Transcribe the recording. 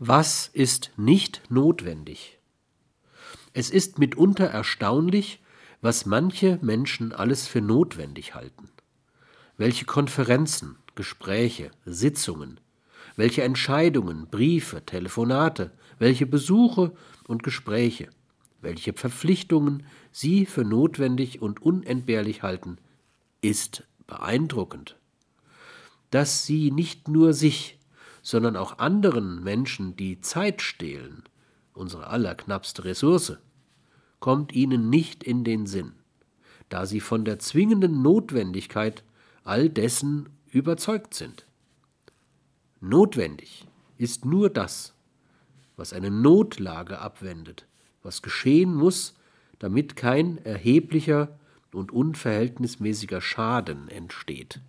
Was ist nicht notwendig? Es ist mitunter erstaunlich, was manche Menschen alles für notwendig halten. Welche Konferenzen, Gespräche, Sitzungen, welche Entscheidungen, Briefe, Telefonate, welche Besuche und Gespräche, welche Verpflichtungen sie für notwendig und unentbehrlich halten, ist beeindruckend. Dass sie nicht nur sich, sondern auch anderen Menschen die Zeit stehlen, unsere allerknappste Ressource, kommt ihnen nicht in den Sinn, da sie von der zwingenden Notwendigkeit all dessen überzeugt sind. Notwendig ist nur das, was eine Notlage abwendet, was geschehen muss, damit kein erheblicher und unverhältnismäßiger Schaden entsteht.